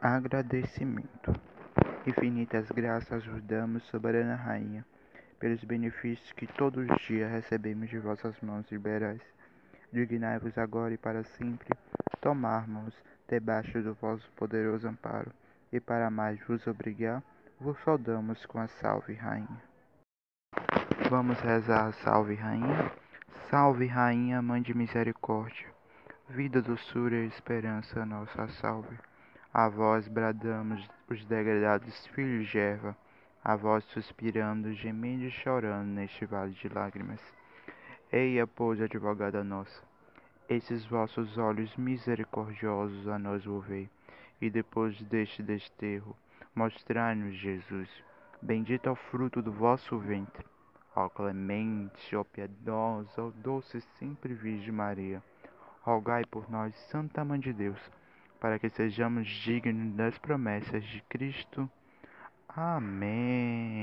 Agradecimento. Infinitas graças vos damos, soberana Rainha, pelos benefícios que todos os dias recebemos de vossas mãos liberais. Dignai-vos agora e para sempre tomarmos debaixo do vosso poderoso amparo, e para mais vos obrigar, vos saudamos com a Salve Rainha. Vamos rezar a Salve Rainha? Salve Rainha, Mãe de Misericórdia, vida, doçura e esperança, nossa salve. A vós bradamos os degradados filhos de Eva, a vós suspirando, gemendo e chorando neste vale de lágrimas. Eia, pois, advogada nossa, esses vossos olhos misericordiosos a nós volvei, e depois deste desterro, mostrai-nos Jesus. Bendito é o fruto do vosso ventre. Ó clemente, ó piedosa, ó doce sempre Virgem Maria, rogai por nós, Santa Mãe de Deus para que sejamos dignos das promessas de Cristo. Amém.